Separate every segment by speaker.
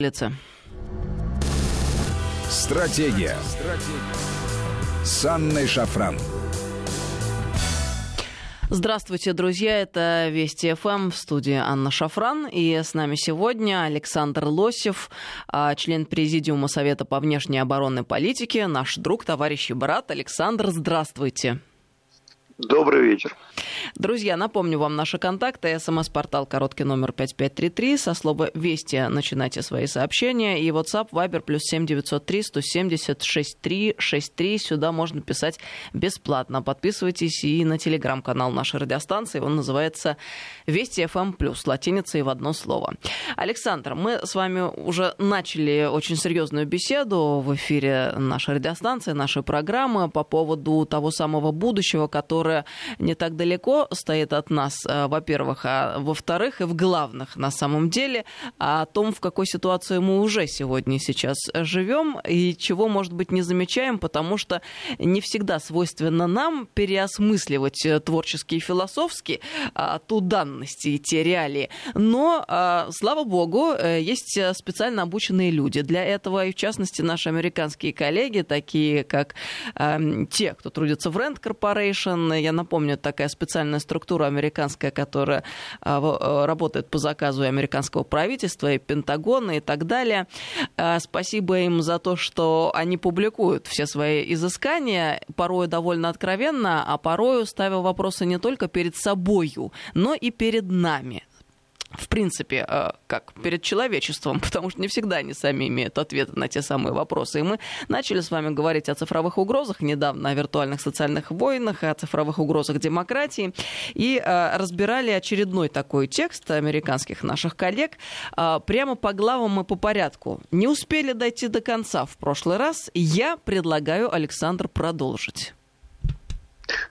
Speaker 1: лице.
Speaker 2: Стратегия. Стратегия. С Анной Шафран.
Speaker 1: Здравствуйте, друзья. Это Вести ФМ в студии Анна Шафран. И с нами сегодня Александр Лосев, а, член Президиума Совета по внешней оборонной политике, наш друг, товарищ и брат. Александр, здравствуйте.
Speaker 3: Добрый вечер.
Speaker 1: Друзья, напомню вам наши контакты. СМС-портал короткий номер 5533. Со слова «Вести» начинайте свои сообщения. И WhatsApp, Viber, плюс 7903 170 63 63. Сюда можно писать бесплатно. Подписывайтесь и на телеграм-канал нашей радиостанции. Он называется «Вести FM+,» плюс латиница и в одно слово. Александр, мы с вами уже начали очень серьезную беседу в эфире нашей радиостанции, нашей программы по поводу того самого будущего, которое которая не так далеко стоит от нас, э, во-первых, а во-вторых, и в главных на самом деле, о том, в какой ситуации мы уже сегодня сейчас живем и чего, может быть, не замечаем, потому что не всегда свойственно нам переосмысливать э, творчески и философски а, ту данность и те реалии. Но, а, слава богу, э, есть специально обученные люди для этого, и в частности наши американские коллеги, такие как а, те, кто трудится в Rand Corporation, я напомню, такая специальная структура американская, которая а, а, работает по заказу американского правительства, и Пентагона и так далее. А, спасибо им за то, что они публикуют все свои изыскания, порой довольно откровенно, а порою ставя вопросы не только перед собою, но и перед нами в принципе, э, как перед человечеством, потому что не всегда они сами имеют ответы на те самые вопросы. И мы начали с вами говорить о цифровых угрозах недавно, о виртуальных социальных войнах, о цифровых угрозах демократии, и э, разбирали очередной такой текст американских наших коллег э, прямо по главам и по порядку. Не успели дойти до конца в прошлый раз, я предлагаю, Александр, продолжить.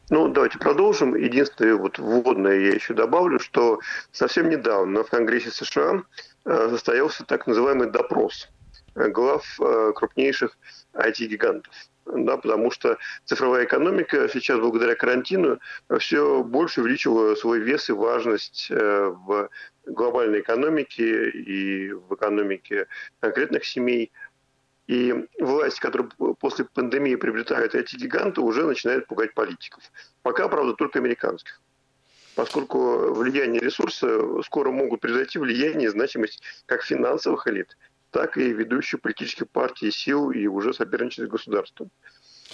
Speaker 3: Ну, давайте продолжим. Единственное, вот вводное я еще добавлю, что совсем недавно в Конгрессе США э, состоялся так называемый допрос глав э, крупнейших IT-гигантов. Да, потому что цифровая экономика сейчас благодаря карантину все больше увеличила свой вес и важность э, в глобальной экономике и в экономике конкретных семей – и власть, которая после пандемии приобретают эти гиганты, уже начинает пугать политиков. Пока, правда, только американских. Поскольку влияние ресурса скоро могут превзойти влияние и значимость как финансовых элит, так и ведущих политических партий, сил и уже соперничать с государством.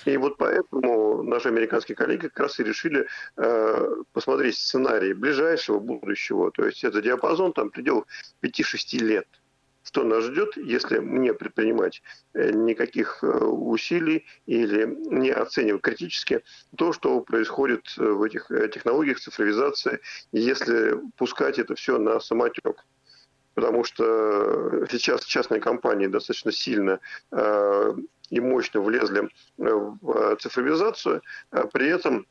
Speaker 3: И вот поэтому наши американские коллеги как раз и решили э, посмотреть сценарий ближайшего будущего. То есть это диапазон там предел 5-6 лет – что нас ждет, если не предпринимать э, никаких э, усилий или не оценивать критически то, что происходит э, в этих технологиях цифровизации, если пускать это все на самотек. Потому что сейчас частные компании достаточно сильно и мощно влезли в цифровизацию, а при этом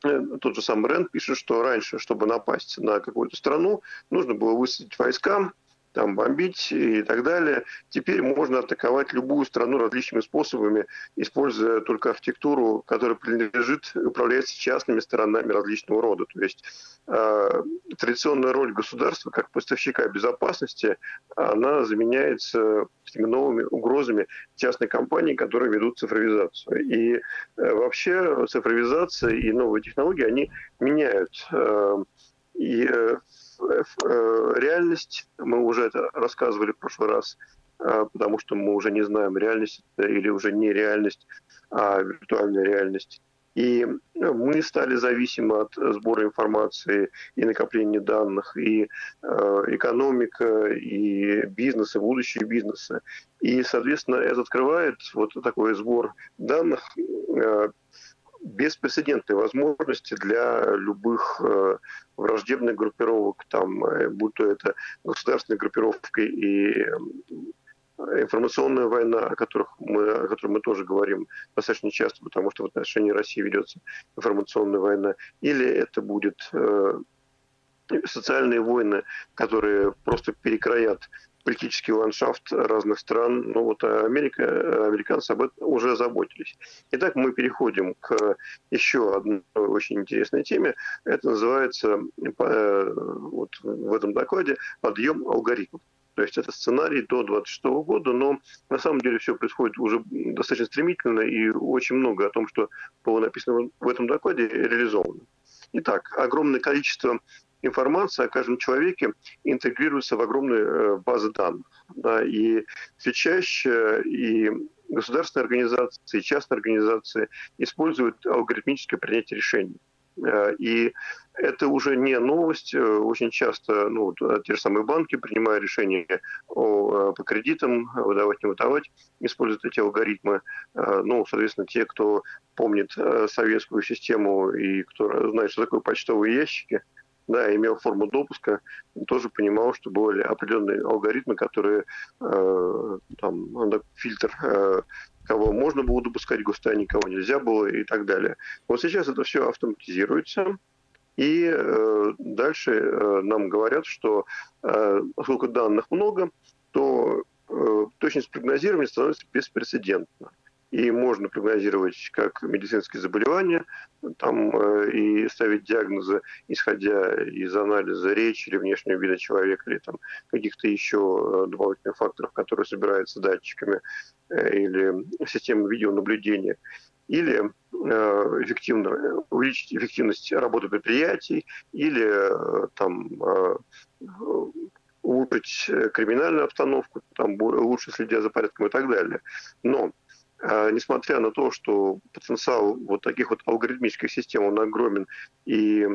Speaker 3: тот же сам Рэнд пишет, что раньше, чтобы напасть на какую-то страну, нужно было высадить войска, там бомбить и так далее. Теперь можно атаковать любую страну различными способами, используя только архитектуру, которая принадлежит, управляется частными сторонами различного рода. То есть э, традиционная роль государства как поставщика безопасности, она заменяется этими новыми угрозами частной компании, которые ведут цифровизацию. И э, вообще цифровизация и новые технологии, они меняют э, и Э, реальность, мы уже это рассказывали в прошлый раз, э, потому что мы уже не знаем, реальность или уже не реальность, а виртуальная реальность. И мы стали зависимы от сбора информации и накопления данных, и э, экономика, и бизнес, и будущее бизнеса. И, соответственно, это открывает вот такой сбор данных э, беспрецедентные возможности для любых э, враждебных группировок, там, э, будь то это государственная группировка и э, информационная война, о, которых мы, о которой мы тоже говорим достаточно часто, потому что в отношении России ведется информационная война, или это будет э, социальные войны, которые просто перекроят политический ландшафт разных стран. Ну вот Америка, американцы об этом уже заботились. Итак, мы переходим к еще одной очень интересной теме. Это называется э, вот в этом докладе подъем алгоритмов. То есть это сценарий до 26 года, но на самом деле все происходит уже достаточно стремительно, и очень много о том, что было написано в этом докладе, реализовано. Итак, огромное количество информации о каждом человеке интегрируется в огромные э, базы данных. Да, и все чаще и государственные организации, и частные организации используют алгоритмическое принятие решений. Э, и это уже не новость. Э, очень часто ну, те же самые банки, принимая решения по кредитам, выдавать, не выдавать, используют эти алгоритмы. Ну, соответственно, те, кто помнит советскую систему и кто знает, что такое почтовые ящики – да, имел форму допуска, тоже понимал, что были определенные алгоритмы, которые э, там фильтр э, кого можно было допускать в государство, кого нельзя было и так далее. Вот сейчас это все автоматизируется, и э, дальше э, нам говорят, что э, поскольку данных много, то э, точность прогнозирования становится беспрецедентна и можно прогнозировать как медицинские заболевания, там э, и ставить диагнозы, исходя из анализа речи или внешнего вида человека, или там каких-то еще э, дополнительных факторов, которые собираются датчиками э, или системой видеонаблюдения или эффективно, увеличить эффективность работы предприятий, или там, улучшить криминальную обстановку, там, лучше следя за порядком и так далее. Но несмотря на то, что потенциал вот таких вот алгоритмических систем, он огромен, и э,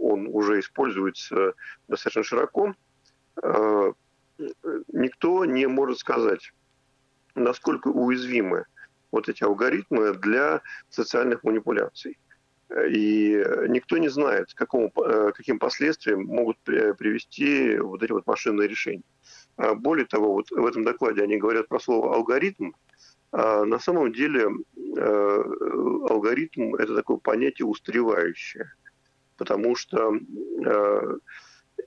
Speaker 3: он уже используется достаточно широко, э, никто не может сказать, насколько уязвимы вот эти алгоритмы для социальных манипуляций. И никто не знает, к какому, э, каким последствиям могут привести вот эти вот машинные решения. А более того, вот в этом докладе они говорят про слово алгоритм, а на самом деле э, алгоритм – это такое понятие устаревающее, потому что э,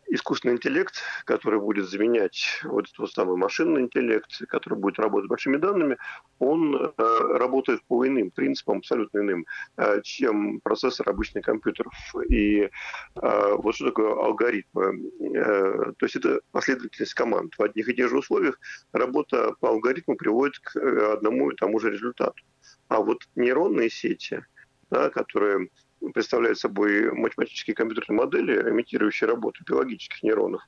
Speaker 3: искусственный интеллект, который будет заменять вот этот вот самый машинный интеллект, который будет работать с большими данными, он э, работает по иным принципам, абсолютно иным, э, чем процессор обычных компьютеров. И э, вот что такое алгоритмы? Э, то есть это последовательность команд. В одних и тех же условиях работа по алгоритму приводит к э, одному и тому же результату. А вот нейронные сети, да, которые представляют собой математические компьютерные модели, имитирующие работу биологических нейронов,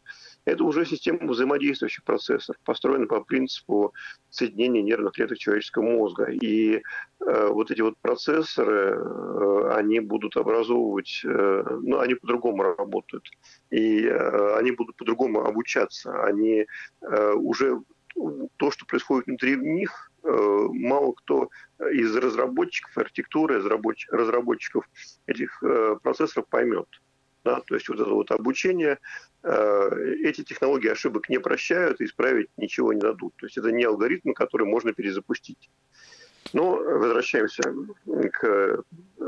Speaker 3: это уже система взаимодействующих процессоров, построена по принципу соединения нервных клеток человеческого мозга. И э, вот эти вот процессоры, э, они будут образовывать, э, ну, они по-другому работают. И э, они будут по-другому обучаться. Они э, уже то, что происходит внутри них, мало кто из разработчиков архитектуры, из разработчиков этих э, процессоров поймет. Да, то есть вот это вот обучение, э, эти технологии ошибок не прощают и исправить ничего не дадут. То есть это не алгоритмы, которые можно перезапустить. Но возвращаемся к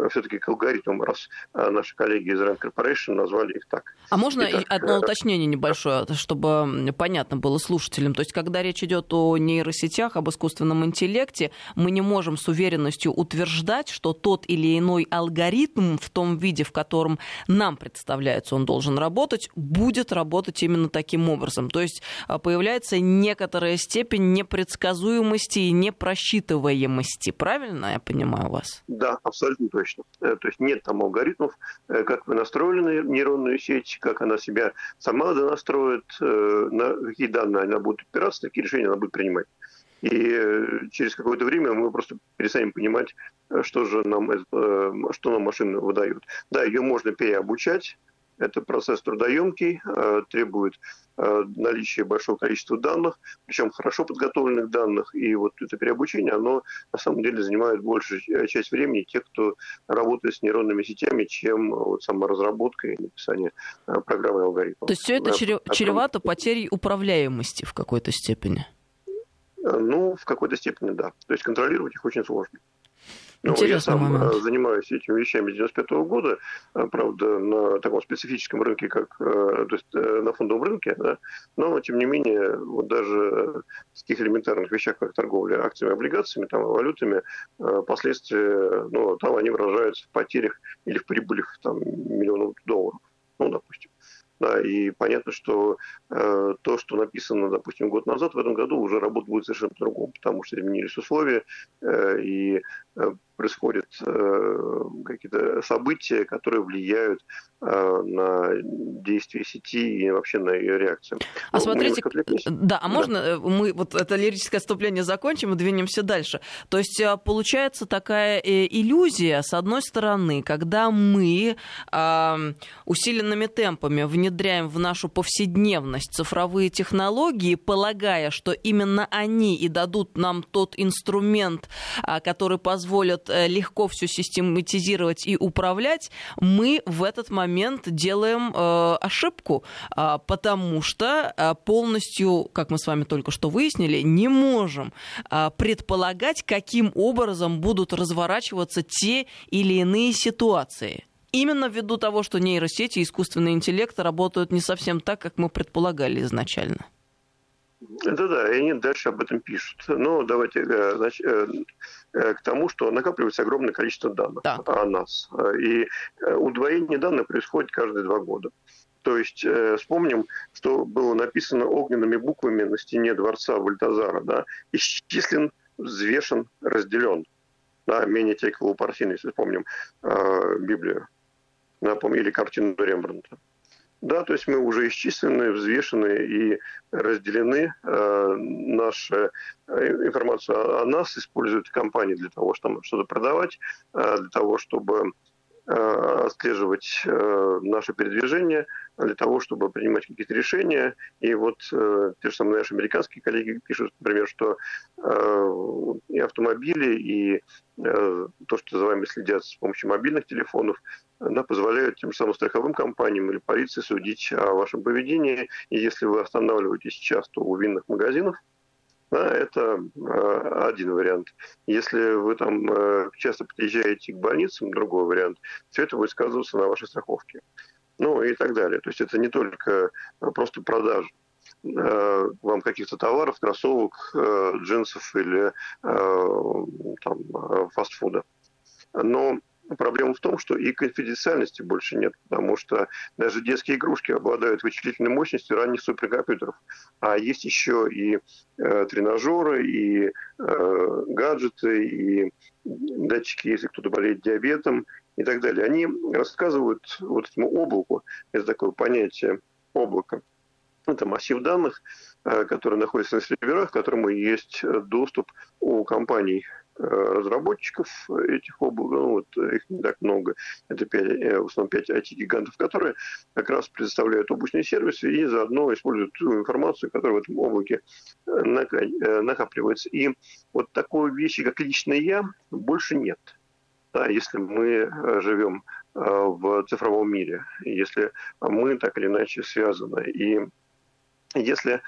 Speaker 3: все-таки к алгоритмам, раз наши коллеги из Rand Corporation назвали их так.
Speaker 1: А можно Итак, одно э, уточнение небольшое, чтобы понятно было слушателям? То есть, когда речь идет о нейросетях, об искусственном интеллекте, мы не можем с уверенностью утверждать, что тот или иной алгоритм в том виде, в котором нам представляется, он должен работать, будет работать именно таким образом. То есть а, появляется некоторая степень непредсказуемости и непросчитываемости вести. Правильно я понимаю вас?
Speaker 3: Да, абсолютно точно. Э, то есть нет там алгоритмов, э, как вы настроили нейронную сеть, как она себя сама донастроит, э, на какие данные она будет опираться, какие решения она будет принимать. И через какое-то время мы просто перестанем понимать, что же нам, что нам машина выдает. Да, ее можно переобучать, это процесс трудоемкий, требует э, наличия большого количества данных, причем хорошо подготовленных данных. И вот это переобучение, оно на самом деле занимает большую часть времени тех, кто работает с нейронными сетями, чем вот сама разработка и написание э, программы и алгоритмов.
Speaker 1: То есть все это чревато потерей управляемости в какой-то степени?
Speaker 3: Ну, в какой-то степени, да. То есть контролировать их очень сложно. Ну, я сам момент. Э, занимаюсь этими вещами с 95 -го года, э, правда, на таком специфическом рынке, как э, то есть на фондовом рынке, да, но, тем не менее, вот даже в таких элементарных вещах, как торговля акциями, облигациями, там, валютами, последствия, ну, там они выражаются в потерях или в прибылях там, миллионов долларов, ну, допустим. Да, и понятно, что э, то, что написано, допустим, год назад, в этом году уже работа будет совершенно по-другому, потому что изменились условия, э, и э, происходят э, какие-то события, которые влияют э, на действия сети и вообще на ее реакцию.
Speaker 1: А ну, смотрите, да, а можно да. мы вот это лирическое отступление закончим и двинемся дальше? То есть получается такая иллюзия, с одной стороны, когда мы э, усиленными темпами вне внедряем в нашу повседневность цифровые технологии, полагая, что именно они и дадут нам тот инструмент, который позволит э, легко все систематизировать и управлять, мы в этот момент делаем э, ошибку, а, потому что а, полностью, как мы с вами только что выяснили, не можем предполагать, каким образом будут разворачиваться те или иные ситуации. Именно ввиду того, что нейросети и искусственный интеллект работают не совсем так, как мы предполагали изначально.
Speaker 3: Да-да, и они дальше об этом пишут. Но давайте э, значит, э, э, к тому, что накапливается огромное количество данных так. о нас. И удвоение данных происходит каждые два года. То есть вспомним, что было написано огненными буквами на стене дворца Вальтазара. Да? Исчислен, взвешен, разделен. Да, менее текового парсина, если вспомним Библию напомнили картину Рембрандта. Да, то есть мы уже исчислены, взвешены и разделены. Э, наша э, информация о нас используют компании для того, чтобы что-то продавать, э, для того, чтобы отслеживать э, наше передвижение, для того, чтобы принимать какие-то решения. И вот те же самые наши американские коллеги пишут, например, что и автомобили, и то, что за вами следят с помощью мобильных телефонов, она позволяет тем же самым страховым компаниям или полиции судить о вашем поведении. И если вы останавливаетесь часто у винных магазинов, да, это э, один вариант. Если вы там э, часто приезжаете к больницам, другой вариант. Все это будет сказываться на вашей страховке. Ну и так далее. То есть это не только просто продажа э, вам каких-то товаров, кроссовок, э, джинсов или э, там, э, фастфуда. Но Проблема в том, что и конфиденциальности больше нет, потому что даже детские игрушки обладают вычислительной мощностью ранних суперкомпьютеров. А есть еще и э, тренажеры, и э, гаджеты, и датчики, если кто-то болеет диабетом и так далее. Они рассказывают вот этому облаку, это такое понятие облака, это массив данных, э, который находится на серверах, к которому есть доступ у компаний Э, разработчиков этих облаков, ну, вот их не так много, это 5, э, в основном 5 IT-гигантов, которые как раз предоставляют облачные сервисы и заодно используют ту информацию, которая в этом облаке э, накапливается. И вот такой вещи, как личное «я», больше нет. Да, если мы живем в цифровом мире, если мы так или иначе связаны. И если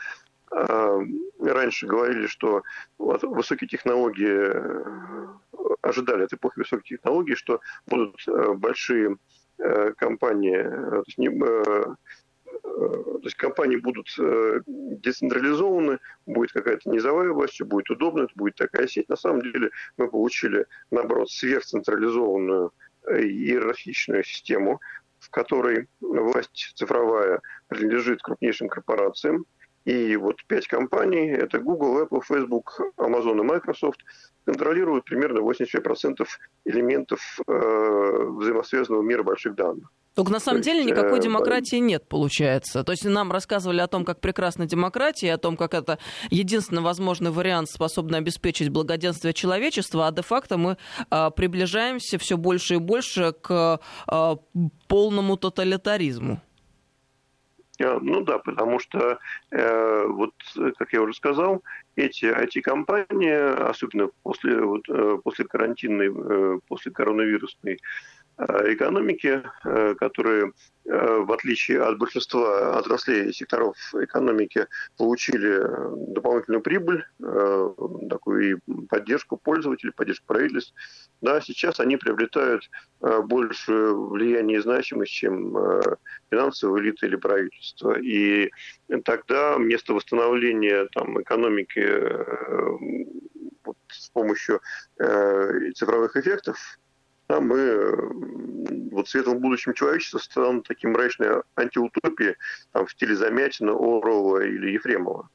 Speaker 3: раньше говорили, что высокие технологии, э, ожидали от эпохи высоких технологий, что будут э, большие э, компании, то есть, не, то есть компании будут децентрализованы, будет какая-то низовая власть, будет удобно, это будет такая сеть. На самом деле мы получили, наоборот, сверхцентрализованную иерархичную систему, в которой власть цифровая принадлежит крупнейшим корпорациям, и вот пять компаний, это Google, Apple, Facebook, Amazon и Microsoft, контролируют примерно 85% элементов э, взаимосвязанного мира больших данных.
Speaker 1: Только на самом То деле есть, никакой э, демократии нет, получается. То есть нам рассказывали о том, как прекрасна демократия, о том, как это единственный возможный вариант, способный обеспечить благоденствие человечества, а де-факто мы э, приближаемся все больше и больше к э, полному тоталитаризму.
Speaker 3: Ну да, потому что, э, вот, как я уже сказал, эти IT-компании, особенно после, вот, э, после карантинной, э, после коронавирусной экономики, э, которые, э, в отличие от большинства отраслей и секторов экономики, получили дополнительную прибыль, такую поддержку пользователей, поддержку правительств. Да, сейчас они приобретают больше влияния и значимость, чем финансовая элита или правительство. И тогда вместо восстановления там, экономики с помощью цифровых эффектов да, мы вот в светлом будущем человечества станут таким мрачной антиутопией там, в стиле Замятина, Орова или Ефремова.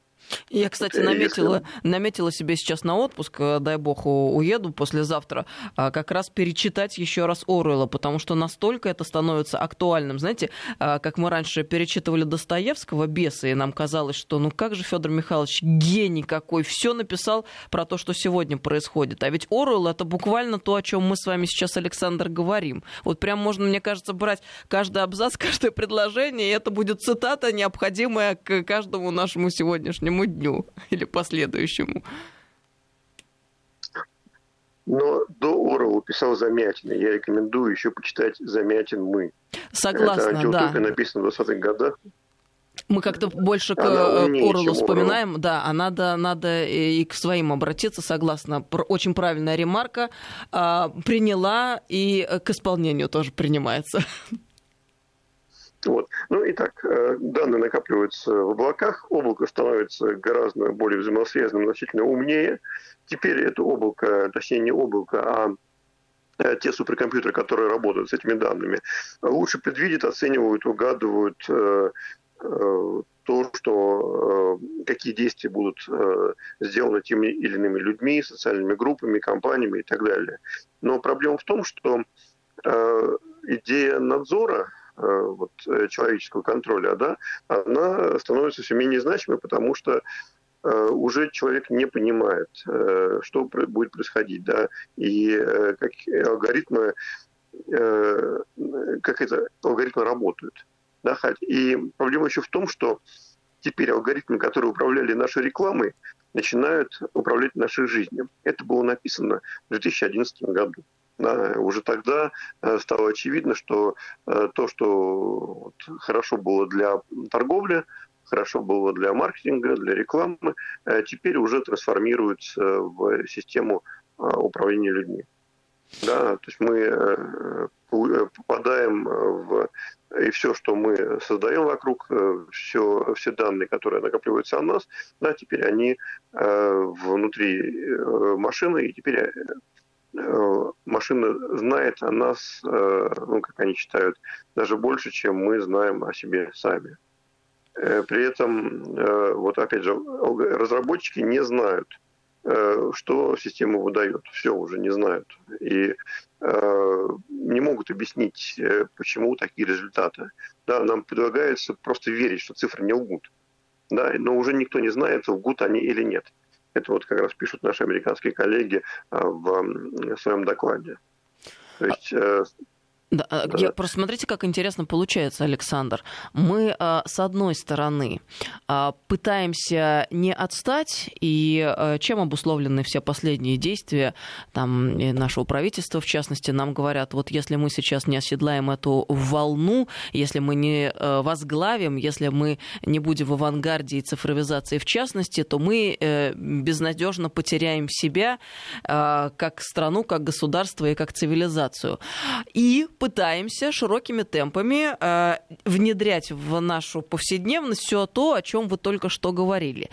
Speaker 1: Я, кстати, наметила, Если... наметила себе сейчас на отпуск, э, дай бог, уеду послезавтра, а, как раз перечитать еще раз Оруэлла, потому что настолько это становится актуальным. Знаете, а, как мы раньше перечитывали Достоевского «Беса», и нам казалось, что ну как же Федор Михайлович гений какой, все написал про то, что сегодня происходит. А ведь Оруэлл — это буквально то, о чем мы с вами сейчас, Александр, говорим. Вот прям можно, мне кажется, брать каждый абзац, каждое предложение, и это будет цитата, необходимая к каждому нашему сегодняшнему сегодняшнему дню или последующему.
Speaker 3: Но до Орова писал Замятина. Я рекомендую еще почитать «Замятин мы».
Speaker 1: Согласна,
Speaker 3: Это
Speaker 1: да.
Speaker 3: написано в 20-х годах.
Speaker 1: Мы как-то больше к Орлу вспоминаем, Орел. да, а надо, надо и к своим обратиться, согласна. Очень правильная ремарка. А, приняла и к исполнению тоже принимается.
Speaker 3: Вот. Ну и так, э, данные накапливаются в облаках, облако становится гораздо более взаимосвязанным, значительно умнее. Теперь это облако, точнее не облако, а э, те суперкомпьютеры, которые работают с этими данными, лучше предвидят, оценивают, угадывают э, то, что какие действия будут сделаны теми или иными людьми, социальными группами, компаниями и так далее. Но проблема в том, что идея надзора вот, э, человеческого контроля, да, она становится все менее значимой, потому что э, уже человек не понимает, что будет происходить, да, и как алгоритмы, как это алгоритмы работают. Да, и проблема еще в том, что теперь алгоритмы, которые управляли нашей рекламой, начинают управлять нашей жизнью. Это было написано в 2011 году. Да, уже тогда э, стало очевидно, что э, то, что хорошо было для торговли, хорошо было для маркетинга, для рекламы, э, теперь уже трансформируется в систему управления людьми. Да, то есть мы попадаем в и все, что мы создаем вокруг, все, все данные, которые накапливаются о нас, да, теперь они внутри машины, и теперь Э, машина знает о нас, э, ну, как они считают, даже больше, чем мы знаем о себе сами. Э, при этом, вот опять же, разработчики не знают, что система выдает. Все уже не знают. И не могут объяснить, почему такие результаты. Да, нам предлагается просто верить, что цифры не лгут. Да, но уже никто не знает, лгут они или нет. Это вот как раз пишут наши американские коллеги а, в своем докладе. То есть э,
Speaker 1: да, а, да. Я, просто смотрите, как интересно получается, Александр. Мы, а, с одной стороны, а, пытаемся не отстать, и чем обусловлены все последние действия там, нашего правительства, в частности, нам говорят, вот если мы сейчас не оседлаем эту волну, если мы не возглавим, если мы не будем в авангарде и цифровизации в частности, то мы э, безнадежно потеряем себя как страну, как государство и как цивилизацию. И пытаемся широкими темпами э, внедрять в нашу повседневность все то, о чем вы только что говорили,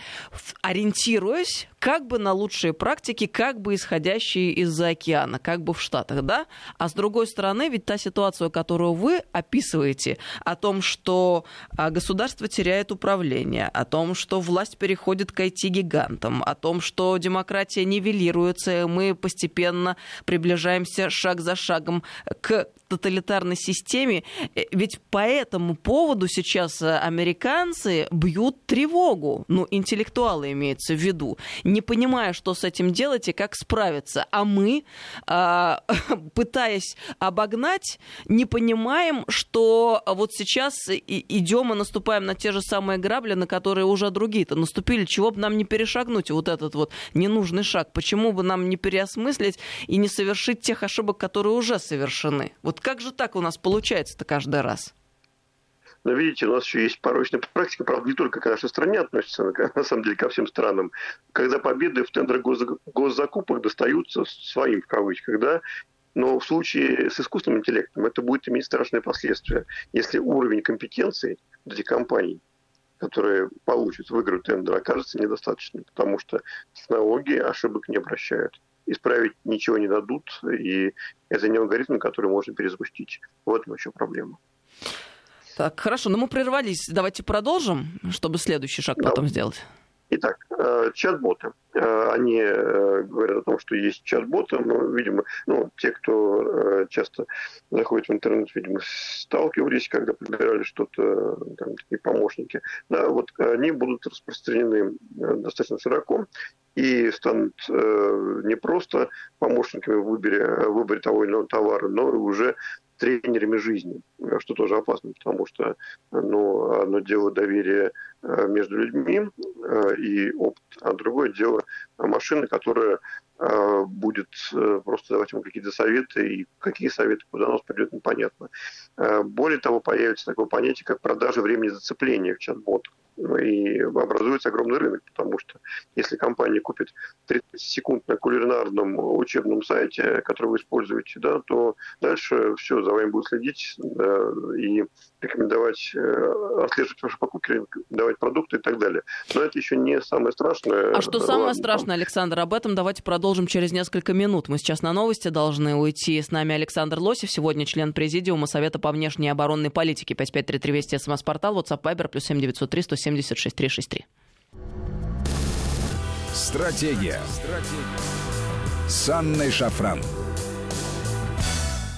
Speaker 1: ориентируясь как бы на лучшие практики, как бы исходящие из-за океана, как бы в Штатах, да? А с другой стороны, ведь та ситуация, которую вы описываете, о том, что а, государство теряет управление, о том, что власть переходит к IT-гигантам, о том, что демократия нивелируется, и мы постепенно приближаемся шаг за шагом к тоталитарной системе. Э, ведь по этому поводу сейчас э, американцы бьют тревогу, ну, интеллектуалы имеется в виду, не понимая, что с этим делать и как справиться. А мы, а, пытаясь обогнать, не понимаем, что вот сейчас идем и наступаем на те же самые грабли, на которые уже другие-то наступили. Чего бы нам не перешагнуть вот этот вот ненужный шаг? Почему бы нам не переосмыслить и не совершить тех ошибок, которые уже совершены? Вот как же так у нас получается-то каждый раз?
Speaker 3: Но видите, у нас еще есть порочная практика, правда, не только к нашей стране относится, но на самом деле ко всем странам, когда победы в тендерах госзакупок достаются своим, в кавычках, да, но в случае с искусственным интеллектом это будет иметь страшные последствия. Если уровень компетенции этих компаний, которые получат, выиграют тендер, окажется недостаточным, потому что технологии ошибок не обращают. исправить ничего не дадут, и это не алгоритм, который можно перезапустить. Вот в еще проблема.
Speaker 1: Так, хорошо, но мы прервались. Давайте продолжим, чтобы следующий шаг да. потом сделать.
Speaker 3: Итак, э, чат-боты. Э, они э, говорят о том, что есть чат-боты, но, видимо, ну, те, кто часто заходит в интернет, видимо, сталкивались, когда подбирали что-то, там, такие помощники. Да, вот они будут распространены достаточно широко и станут не просто помощниками в выборе, в выборе того или иного товара, но и уже тренерами жизни, что тоже опасно, потому что ну, одно дело доверие э, между людьми э, и опыт, а другое дело машины, которая э, будет просто давать ему какие-то советы, и какие советы куда нас придет, непонятно. Более того, появится такое понятие, как продажа времени зацепления в чат-ботах. И образуется огромный рынок, потому что если компания купит 30 секунд на кулинарном учебном сайте, который вы используете, да, то дальше все, за вами будут следить да, и рекомендовать, э, отслеживать ваши покупки, давать продукты и так далее. Но это еще не самое страшное.
Speaker 1: А что самое Ладно, страшное, Александр, об этом давайте продолжим через несколько минут. Мы сейчас на новости должны уйти. С нами Александр Лосев, сегодня член Президиума Совета по внешней и оборонной политике. 5533 Вести, СМС-портал, WhatsApp, Viber, плюс 7903 170 363.
Speaker 2: Стратегия. Стратегия. С Анной Шафран.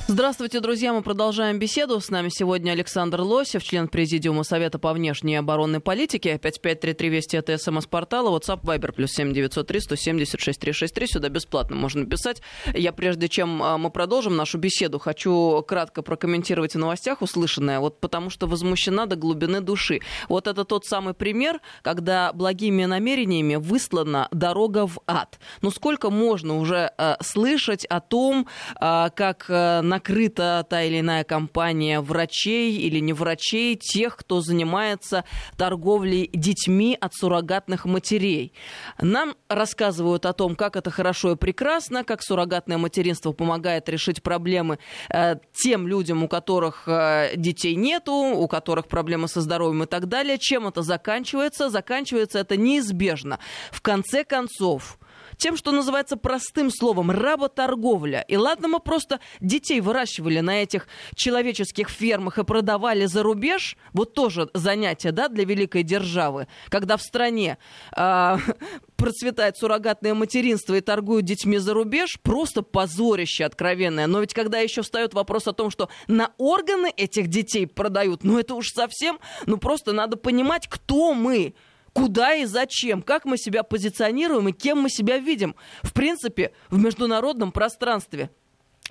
Speaker 1: Здравствуйте, друзья. Мы продолжаем беседу. С нами сегодня Александр Лосев, член Президиума Совета по внешней и оборонной политике. 5533 Вести это СМС-портала. WhatsApp Viber плюс 7903 176 363. Сюда бесплатно можно писать. Я, прежде чем а, мы продолжим нашу беседу, хочу кратко прокомментировать в новостях услышанное, вот потому что возмущена до глубины души. Вот это тот самый пример, когда благими намерениями выслана дорога в ад. Ну сколько можно уже э, слышать о том, э, как э, на накрыта та или иная компания врачей или не врачей, тех, кто занимается торговлей детьми от суррогатных матерей. Нам рассказывают о том, как это хорошо и прекрасно, как суррогатное материнство помогает решить проблемы э, тем людям, у которых э, детей нету, у которых проблемы со здоровьем и так далее. Чем это заканчивается? Заканчивается это неизбежно. В конце концов, тем, что называется простым словом работорговля. И ладно, мы просто детей выращивали на этих человеческих фермах и продавали за рубеж, вот тоже занятие, да, для великой державы, когда в стране э, процветает суррогатное материнство и торгуют детьми за рубеж, просто позорище откровенное. Но ведь когда еще встает вопрос о том, что на органы этих детей продают, ну это уж совсем, ну просто надо понимать, кто мы куда и зачем, как мы себя позиционируем и кем мы себя видим, в принципе, в международном пространстве.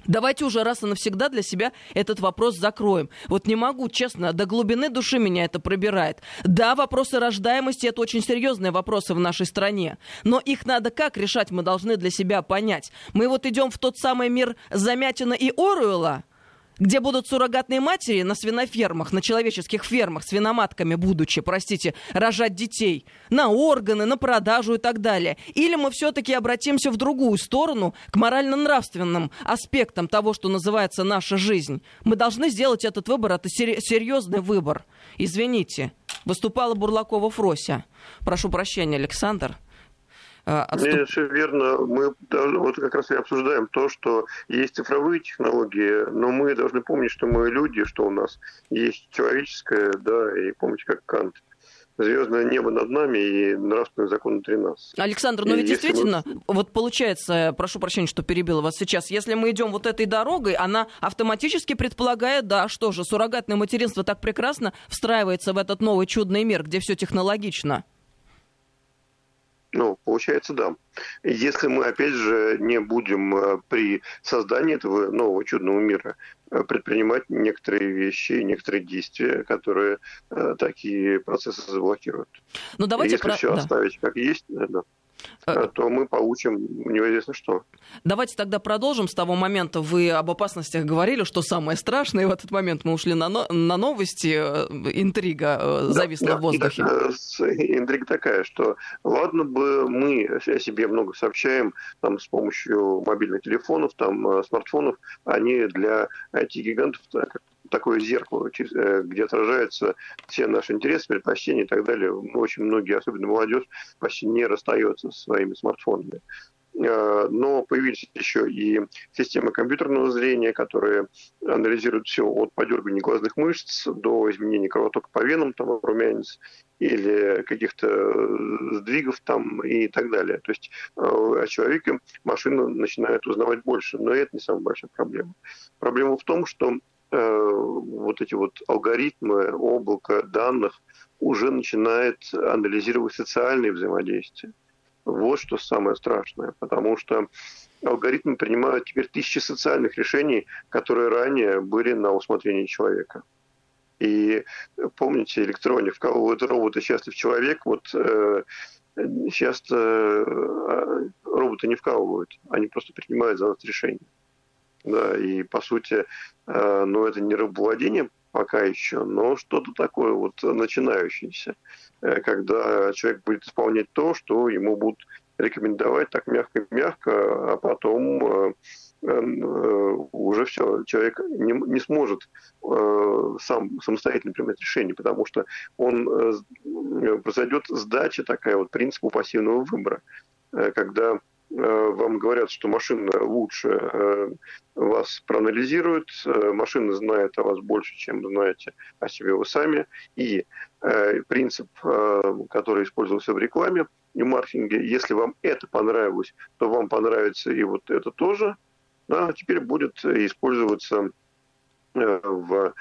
Speaker 1: Давайте уже раз и навсегда для себя этот вопрос закроем. Вот не могу, честно, до глубины души меня это пробирает. Да, вопросы рождаемости – это очень серьезные вопросы в нашей стране. Но их надо как решать, мы должны для себя понять. Мы вот идем в тот самый мир Замятина и Оруэлла – где будут суррогатные матери на свинофермах, на человеческих фермах, свиноматками будучи, простите, рожать детей, на органы, на продажу и так далее. Или мы все-таки обратимся в другую сторону, к морально-нравственным аспектам того, что называется наша жизнь. Мы должны сделать этот выбор, это серьезный выбор. Извините, выступала Бурлакова Фрося. Прошу прощения, Александр.
Speaker 3: А, отступ... Нет, все верно. Мы вот как раз и обсуждаем то, что есть цифровые технологии, но мы должны помнить, что мы люди, что у нас есть человеческое, да, и помните, как Кант звездное небо над нами и нравственный закон внутри нас.
Speaker 1: Александр, но и ведь действительно, мы... вот получается, прошу прощения, что перебила вас сейчас, если мы идем вот этой дорогой, она автоматически предполагает, да, что же, суррогатное материнство так прекрасно встраивается в этот новый чудный мир, где все технологично.
Speaker 3: Ну, получается, да. Если мы, опять же, не будем э, при создании этого нового чудного мира э, предпринимать некоторые вещи, некоторые действия, которые э, такие процессы заблокируют. Ну, давайте Если про... все да. оставить как есть, да. Э, то мы получим неизвестно что.
Speaker 1: Давайте тогда продолжим. С того момента вы об опасностях говорили, что самое страшное. И в этот момент мы ушли на, но... на новости. Э, интрига э, зависла да, в воздухе.
Speaker 3: Да, интрига такая, что ладно бы мы о себе много сообщаем там, с помощью мобильных телефонов, там, смартфонов, они для IT-гигантов такое зеркало, э, где отражаются все наши интересы, предпочтения и так далее. Очень многие, особенно молодежь, почти не расстается со своими смартфонами. но появились еще и системы компьютерного зрения, которые анализируют все от подергивания глазных мышц до изменения кровотока по венам, там, румянец, или каких-то сдвигов там и так далее. То есть о человеке машина начинает узнавать больше, но это не самая большая проблема. Проблема в том, что Э, вот эти вот алгоритмы облака данных уже начинает анализировать социальные взаимодействия. Вот что самое страшное, потому что алгоритмы принимают теперь тысячи социальных решений, которые ранее были на усмотрение человека. И помните, электроне вкалывают роботы, счастлив человек, вот э, часто э, роботы не вкалывают, они просто принимают за нас решения. Да, и по сути, э, ну это не рабовладение пока еще, но что-то такое вот начинающееся, э, когда человек будет исполнять то, что ему будут рекомендовать так мягко-мягко, а потом э, уже все, человек не, не сможет сам самостоятельно принимать решение, потому что он произойдет сдача такая вот принципу пассивного выбора, когда Э, вам говорят, что машина лучше э, вас проанализирует, э, машина знает о вас больше, чем знаете о себе вы сами. И принцип, который использовался в рекламе и маркетинге, если вам это понравилось, то вам понравится и вот это тоже. Да, теперь будет использоваться в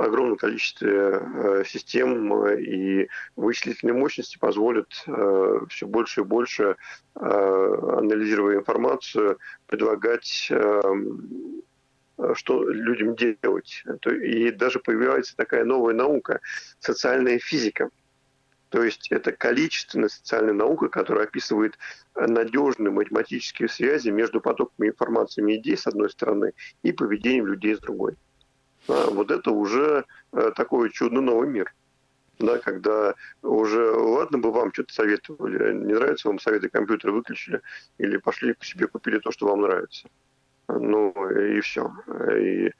Speaker 3: огромном количестве э, систем э, и вычислительные мощности позволят э, все больше и больше, анализируя информацию, предлагать что людям делать. И даже появляется такая новая наука – социальная физика. То есть это количественная социальная наука, которая описывает надежные математические связи между потоками информации и идей с одной стороны и поведением людей с другой. А вот это уже э, такой чудный новый мир. Да, когда уже, ладно бы вам что-то советовали, не нравится вам советы компьютера, выключили, или пошли к себе купили то, что вам нравится. Ну, и все. И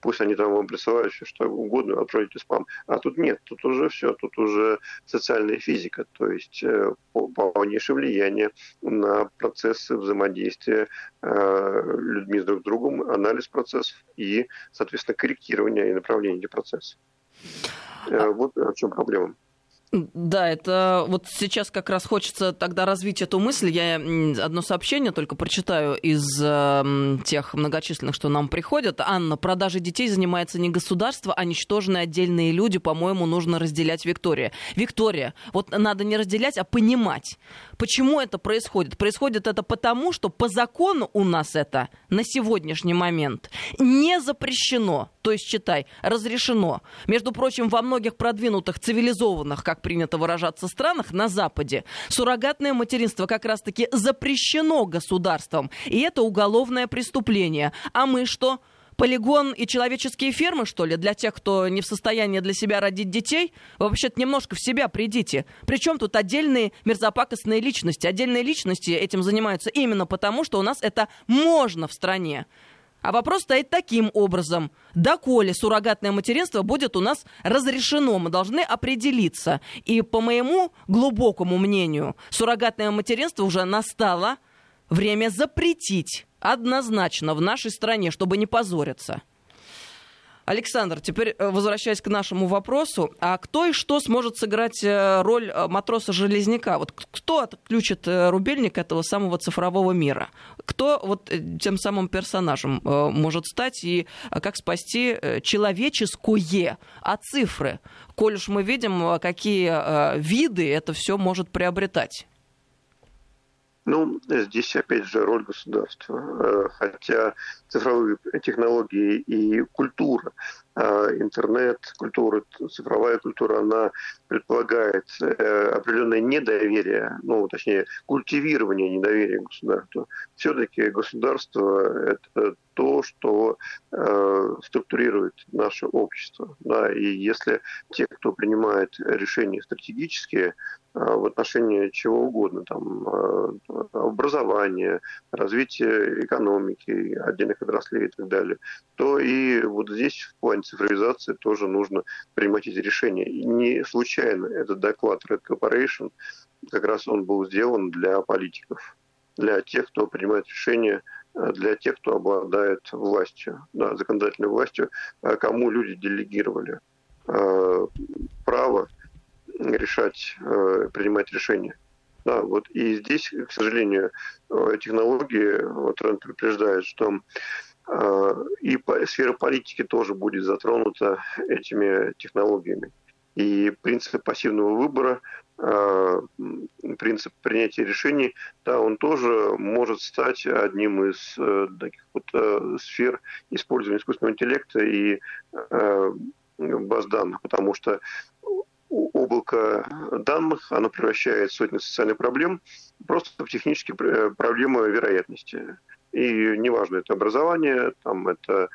Speaker 3: пусть они там вам присылают все что угодно, отправите спам. А тут нет, тут уже все, тут уже социальная физика, то есть э, полнейшее влияние на процессы взаимодействия э, людьми с друг другом, анализ процессов и, соответственно, корректирование и направление процессов. Э, вот в чем проблема.
Speaker 1: Да, это вот сейчас как раз хочется тогда развить эту мысль. Я одно сообщение только прочитаю из э, тех многочисленных, что нам приходят. Анна, продажей детей занимается не государство, а ничтожные отдельные люди. По-моему, нужно разделять Виктория. Виктория, вот надо не разделять, а понимать, почему это происходит. Происходит это потому, что по закону у нас это на сегодняшний момент не запрещено. То есть, читай, разрешено. Между прочим, во многих продвинутых цивилизованных, как принято выражаться, странах на Западе суррогатное материнство как раз-таки запрещено государством. И это уголовное преступление. А мы что? Полигон и человеческие фермы, что ли, для тех, кто не в состоянии для себя родить детей? Вообще-то немножко в себя придите. Причем тут отдельные мерзопакостные личности? Отдельные личности этим занимаются именно потому, что у нас это можно в стране. А вопрос стоит таким образом. Доколе суррогатное материнство будет у нас разрешено, мы должны определиться. И по моему глубокому мнению, суррогатное материнство уже настало время запретить однозначно в нашей стране, чтобы не позориться. Александр, теперь э, возвращаясь к нашему вопросу, а кто и что сможет сыграть э, роль э, матроса-железняка? Вот кто отключит рубильник этого самого цифрового мира? Кто вот тем самым персонажем может стать и как спасти человеческое от цифры? Коль уж мы видим, какие виды это все может приобретать.
Speaker 3: Ну, здесь опять же роль государства. Э, хотя цифровые технологии и культура, э, интернет, культура, цифровая культура, она предполагает э, определенное недоверие, ну, точнее, культивирование недоверия государству. Все-таки государство – это то, что э, структурирует наше общество. Да, и если те, кто принимает решения стратегические э, в отношении чего угодно, там, э, образования, развития экономики, отдельных отраслей и так далее, то и вот здесь в плане цифровизации тоже нужно принимать эти решения. И не случайно этот доклад Red Corporation, как раз он был сделан для политиков для тех, кто принимает решения, для тех, кто обладает властью, да, законодательной властью, кому люди делегировали право решать, принимать решения. Да, вот и здесь, к сожалению, технологии, вот Рен предупреждает, что и сфера политики тоже будет затронута этими технологиями. И принцип пассивного выбора, а, принцип принятия решений, да, он тоже может стать одним из э, таких вот э, сфер использования искусственного интеллекта и э, баз данных, потому что облако данных, оно превращает сотни социальных проблем просто в технические проблемы вероятности. И неважно, это образование, там это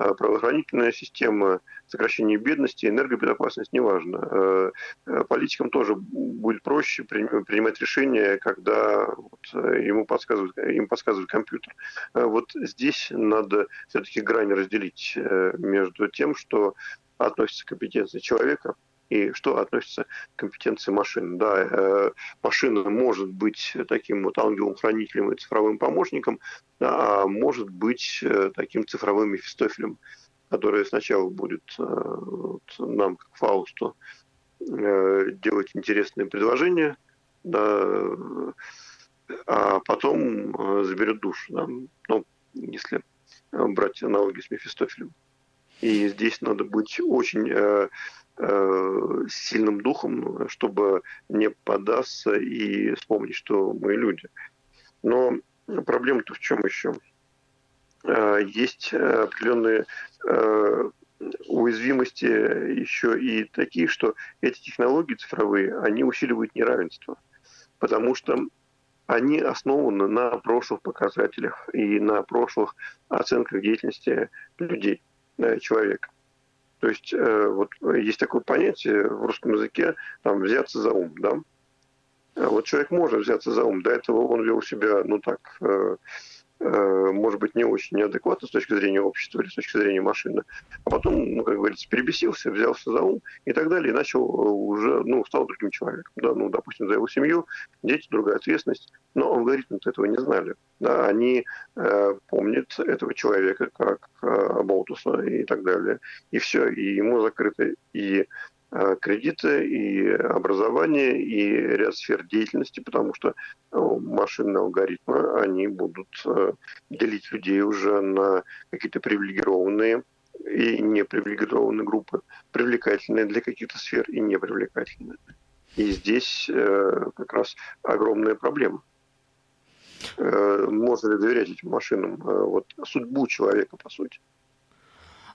Speaker 3: правоохранительная система, сокращение бедности, энергобезопасность, неважно. Э, э, политикам тоже будет проще принимать решения, когда вот э, ему подсказывает, им подсказывает компьютер. Вот здесь надо все-таки грани разделить между тем, что относится к компетенции человека, и что относится к компетенции машины. Да, э, машина может быть таким вот ангелом-хранителем и цифровым помощником, а может быть э, таким цифровым мефистофелем, который сначала будет э, вот, нам, как Фаусту, делать интересные предложения, да, а потом заберет душу. Да, ну, если брать аналоги с Мефистофелем. И здесь надо быть очень Э, сильным духом, чтобы не поддаться и вспомнить, что мы люди. Но проблема-то в чем еще? Э, есть определенные э, уязвимости еще и такие, что эти технологии цифровые, они усиливают неравенство. Потому что они основаны на прошлых показателях и на прошлых оценках деятельности людей, человека. То есть э, вот есть такое понятие в русском языке, там, взяться за ум, да. А вот человек может взяться за ум. До этого он вел себя, ну так, э, Э, может быть, не очень неадекватно с точки зрения общества или с точки зрения машины. А потом, ну, как говорится, перебесился, взялся за ум и так далее, и начал э, уже, ну, стал другим человеком. Да, ну, допустим, за его семью, дети, другая ответственность. Но алгоритмы этого не знали. Да, они э, помнят этого человека как э, Болтуса и так далее. И все, и ему закрыто и Э, кредиты и образование, и ряд сфер деятельности, потому что э, машинные алгоритмы, они будут э, делить людей уже на какие-то привилегированные и непривилегированные группы, привлекательные для каких-то сфер и непривлекательные. И здесь как раз огромная проблема. Можно ли доверять этим машинам? Вот судьбу человека, по сути.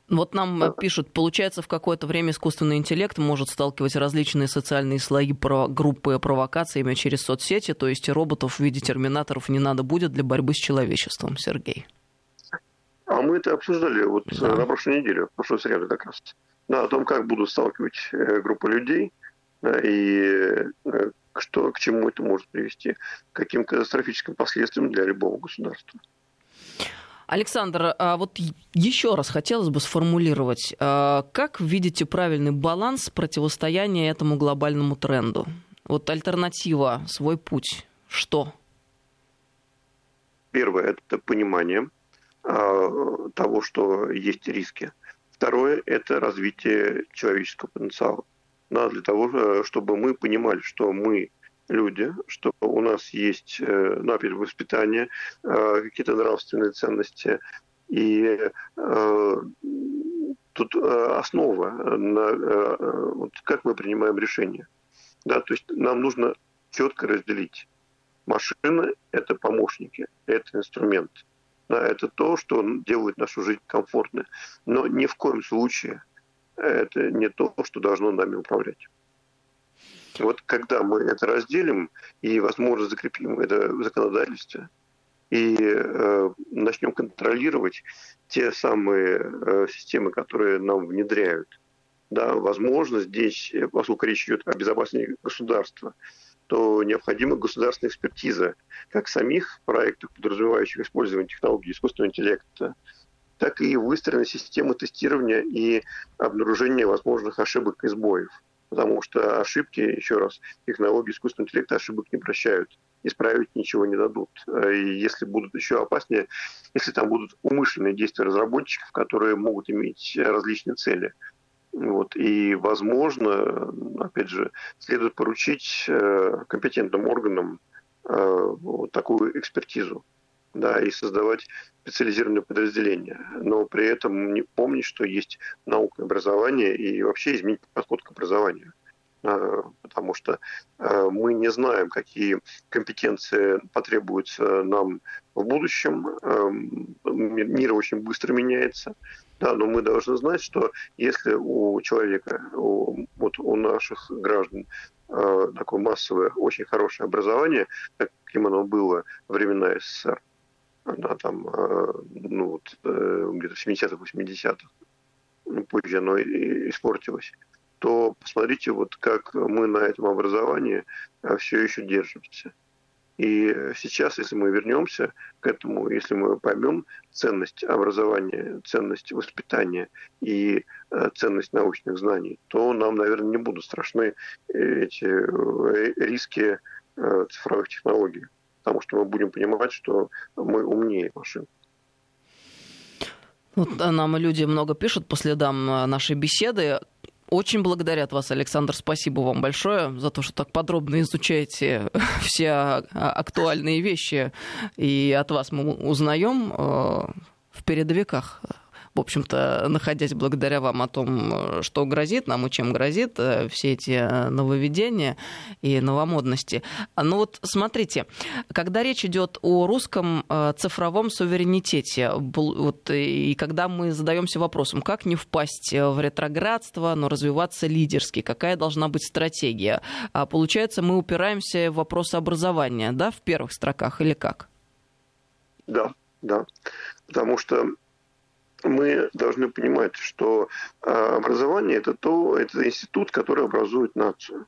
Speaker 1: Вот нам пишут, получается, в какое-то время искусственный интеллект может сталкивать различные социальные слои про группы провокациями через соцсети, то есть роботов в виде терминаторов не надо будет для борьбы с человечеством, Сергей.
Speaker 3: А мы это обсуждали вот да. на прошлой неделе, в прошлой среду как раз. Да, о том, как будут сталкивать э, группы людей и э, что, к чему это может привести, к каким катастрофическим последствиям для любого государства.
Speaker 1: Александр, а вот еще раз хотелось бы сформулировать, а, как видите правильный баланс противостояния этому глобальному тренду? Вот альтернатива, свой путь, что?
Speaker 3: Первое – это понимание а, того, что есть риски. Второе – это развитие человеческого потенциала. Да, для того, э, чтобы мы понимали, что мы люди, что у нас есть, э, опять воспитание, э, какие-то нравственные ценности. И э, тут основа, на, вот как мы принимаем решения. Да, то есть нам нужно четко разделить. Машины – это помощники, это инструмент. Да, это то, что делает нашу жизнь комфортной. Но ни в коем случае это не то, что должно нами управлять. Вот когда мы это разделим и, возможно, закрепим это в законодательстве, и э, начнем контролировать те самые э, системы, которые нам внедряют, да, возможно, здесь, поскольку речь идет о безопасности государства, то необходима государственная экспертиза как самих проектов, подразумевающих использование технологий искусственного интеллекта, так и выстроена система тестирования и обнаружения возможных ошибок и сбоев потому что ошибки, еще раз, технологии искусственного интеллекта ошибок не прощают. исправить ничего не дадут. И если будут еще опаснее, если там будут умышленные действия разработчиков, которые могут иметь различные цели. Вот. И, возможно, опять же, следует поручить компетентным органам вот такую экспертизу да, и создавать специализированные подразделения. Но при этом не помнить, что есть научное образование и вообще изменить подход к образованию. А, потому что а, мы не знаем, какие компетенции потребуются нам в будущем. А, мир очень быстро меняется. Да, но мы должны знать, что если у человека, у, вот у наших граждан такое массовое, очень хорошее образование, каким оно было времена СССР, она там, э, ну, вот, э, где-то в 70-х, 80-х, ну, позже оно испортилось, то посмотрите, вот как мы на этом образовании э, все еще держимся. И сейчас, если мы вернемся к этому, если мы поймем ценность образования, ценность воспитания и ценность научных знаний, то нам, наверное, не будут страшны эти риски цифровых технологий потому что мы будем понимать, что мы умнее машин.
Speaker 1: Вот нам люди много пишут по следам э, нашей беседы. Очень благодарят вас, Александр. Спасибо вам большое за то, что так подробно изучаете все актуальные вещи. И от вас мы узнаем в передовиках в общем-то, находясь благодаря вам о том, что грозит нам и чем грозит э, все эти э, нововведения и новомодности. Ну вот смотрите, когда речь идет о русском э, цифровом суверенитете, вот, и когда мы задаемся вопросом, как не впасть в ретроградство, но развиваться лидерски, какая должна быть стратегия, а получается, мы упираемся в вопрос образования, да, в первых строках или как?
Speaker 3: Да, да. Потому что мы должны понимать, что а, образование это то, это институт, который образует нацию.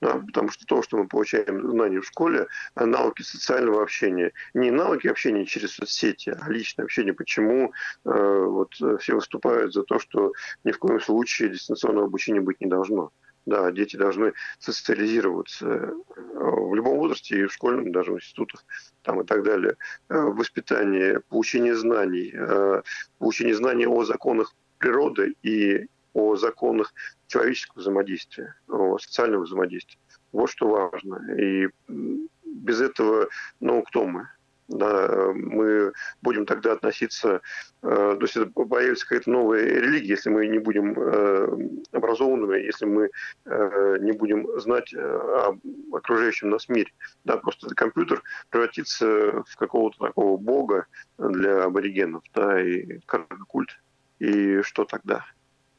Speaker 3: Да, потому что то, что мы получаем знания в школе, а навыки социального общения, не навыки общения через соцсети, а личное общение. Почему э, вот все выступают за то, что ни в коем случае дистанционного обучения быть не должно? Да, дети должны социализироваться э, в любом возрасте, и в школьном, даже в институтах там, и так далее. Э, воспитание, получение знаний, э, получение знаний о законах природы и о законах человеческого взаимодействия, о социального взаимодействия. Вот что важно. И без этого, ну, кто мы? Да, мы будем тогда относиться, э, то есть появится какая-то новая религия, если мы не будем э, образованными, если мы э, не будем знать о окружающем нас мире. Да, просто компьютер превратится в какого-то такого бога для аборигенов, да, и культ. И что тогда?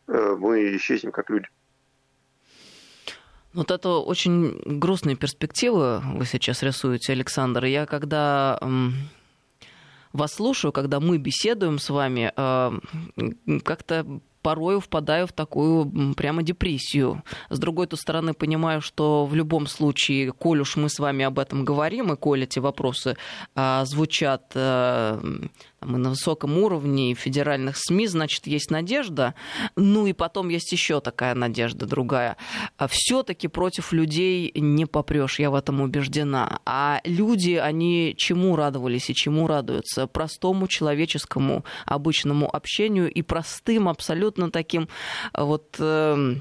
Speaker 3: Мы исчезнем как люди.
Speaker 1: Вот это очень грустные перспективы вы сейчас рисуете, Александр. Я когда вас слушаю, когда мы беседуем с вами, э, как-то порою впадаю в такую прямо депрессию. С другой -то стороны, понимаю, что в любом случае, коль уж мы с вами об этом говорим, и коль эти вопросы а, звучат а, и на высоком уровне, федеральных СМИ, значит, есть надежда. Ну и потом есть еще такая надежда другая. А все-таки против людей не попрешь, я в этом убеждена. А люди, они чему радовались и чему радуются? Простому человеческому обычному общению и простым, абсолютно таким вот э,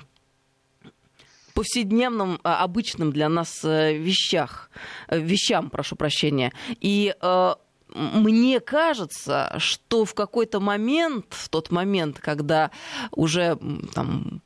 Speaker 1: повседневным, обычным для нас э, вещах, э, вещам, прошу прощения. И э, мне кажется, что в какой-то момент, в тот момент, когда уже там,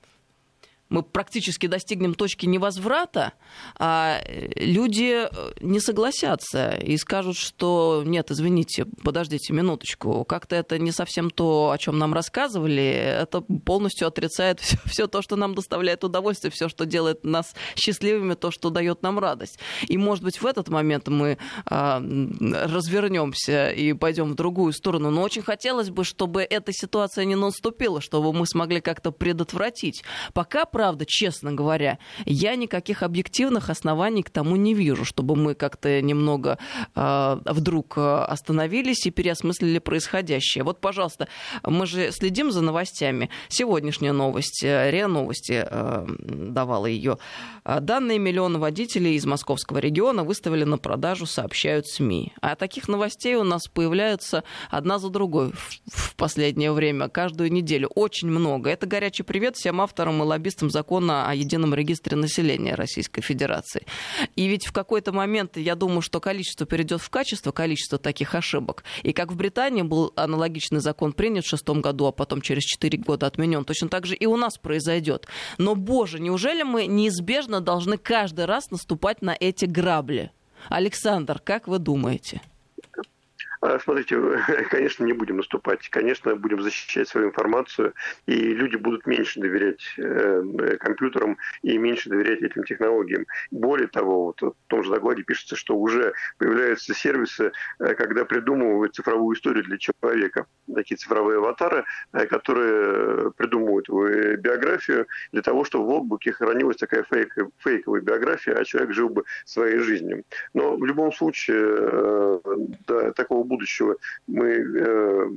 Speaker 1: мы практически достигнем точки невозврата, а люди э, не согласятся и скажут, что нет, извините, подождите минуточку, как-то это не совсем то, о чем нам рассказывали, это полностью отрицает все, все то, что нам доставляет удовольствие, все, что делает нас счастливыми, то, что дает нам радость. И, может быть, в этот момент мы а, развернемся и пойдем в другую сторону. Но очень хотелось бы, чтобы эта ситуация не наступила, чтобы мы смогли как-то предотвратить. Пока правда, честно говоря, я никаких объективных оснований к тому не вижу, чтобы мы как-то немного э, вдруг остановились и переосмыслили происходящее. Вот, пожалуйста, мы же следим за новостями. Сегодняшняя новость, РИА Новости э, давала ее. Данные миллиона водителей из московского региона выставили на продажу, сообщают СМИ. А таких новостей у нас появляются одна за другой в последнее время, каждую неделю. Очень много. Это горячий привет всем авторам и лоббистам закона о едином регистре населения Российской Федерации. И ведь в какой-то момент, я думаю, что количество перейдет в качество, количество таких ошибок. И как в Британии был аналогичный закон принят в шестом году, а потом через четыре года отменен, точно так же и у нас произойдет. Но, боже, неужели мы неизбежно должны каждый раз наступать на эти грабли? Александр, как вы думаете?
Speaker 3: А, смотрите, конечно, не будем наступать. Конечно, будем защищать свою информацию, и люди будут меньше доверять э, компьютерам и меньше доверять этим технологиям. Более того, вот в том же докладе пишется, что уже появляются сервисы, э, когда придумывают цифровую историю для человека. Такие цифровые аватары, э, которые придумывают биографию для того, чтобы в логбуке хранилась такая фейк, фейковая биография, а человек жил бы своей жизнью. Но в любом случае, да, такого будущего мы э,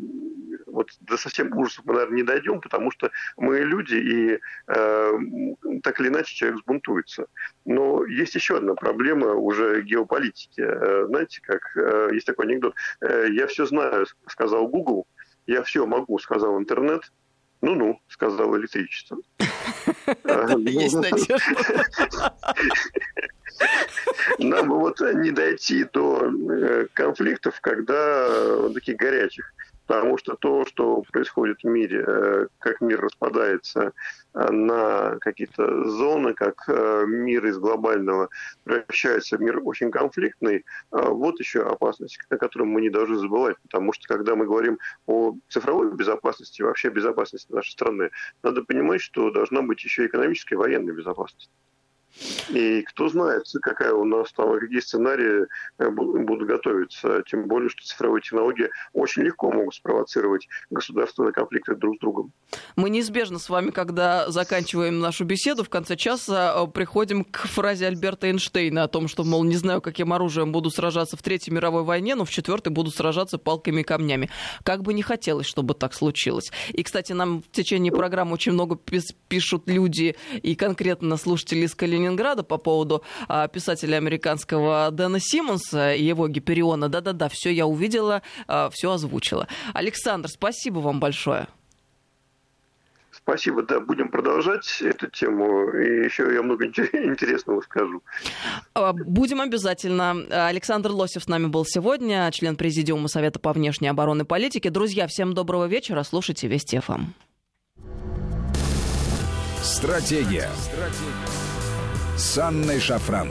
Speaker 3: вот до совсем ужасов мы, наверное, не дойдем, потому что мы люди, и э, так или иначе человек сбунтуется. Но есть еще одна проблема уже геополитики. Э, знаете, как э, есть такой анекдот. Э, я все знаю, сказал Google, я все могу, сказал интернет, ну-ну, сказал электричество. Есть надежда. Нам вот не дойти до э, конфликтов, когда таких горячих. Потому что то, что происходит в мире, э, как мир распадается э, на какие-то зоны, как мир из глобального превращается в мир очень конфликтный, вот еще опасность, о которой мы не должны забывать. Потому что когда мы говорим о цифровой безопасности, вообще безопасности нашей страны, надо понимать, что должна быть еще экономическая и военная безопасность. И кто знает, какая у нас там, какие сценарии э, будут готовиться. Тем более, что цифровые технологии очень легко могут спровоцировать государственные конфликты друг с другом.
Speaker 1: Мы неизбежно с вами, когда заканчиваем нашу беседу, в конце часа э, приходим к фразе Альберта Эйнштейна о том, что, мол, не знаю, каким оружием буду сражаться в Третьей мировой войне, но в Четвертой буду сражаться палками и камнями. Как бы не хотелось, чтобы так случилось. И, кстати, нам в течение программы очень много пишут люди и конкретно слушатели из Калининграда, Ленинграда по поводу а, писателя американского Дэна Симмонса и его Гипериона. Да-да-да, все я увидела, а, все озвучила. Александр, спасибо вам большое.
Speaker 3: Спасибо, да, будем продолжать эту тему, и еще я много интересного скажу.
Speaker 1: А, будем обязательно. Александр Лосев с нами был сегодня, член Президиума Совета по внешней обороны и политике. Друзья, всем доброго вечера, слушайте Вести ФМ.
Speaker 2: Стратегия. Стратегия с Анной Шафран.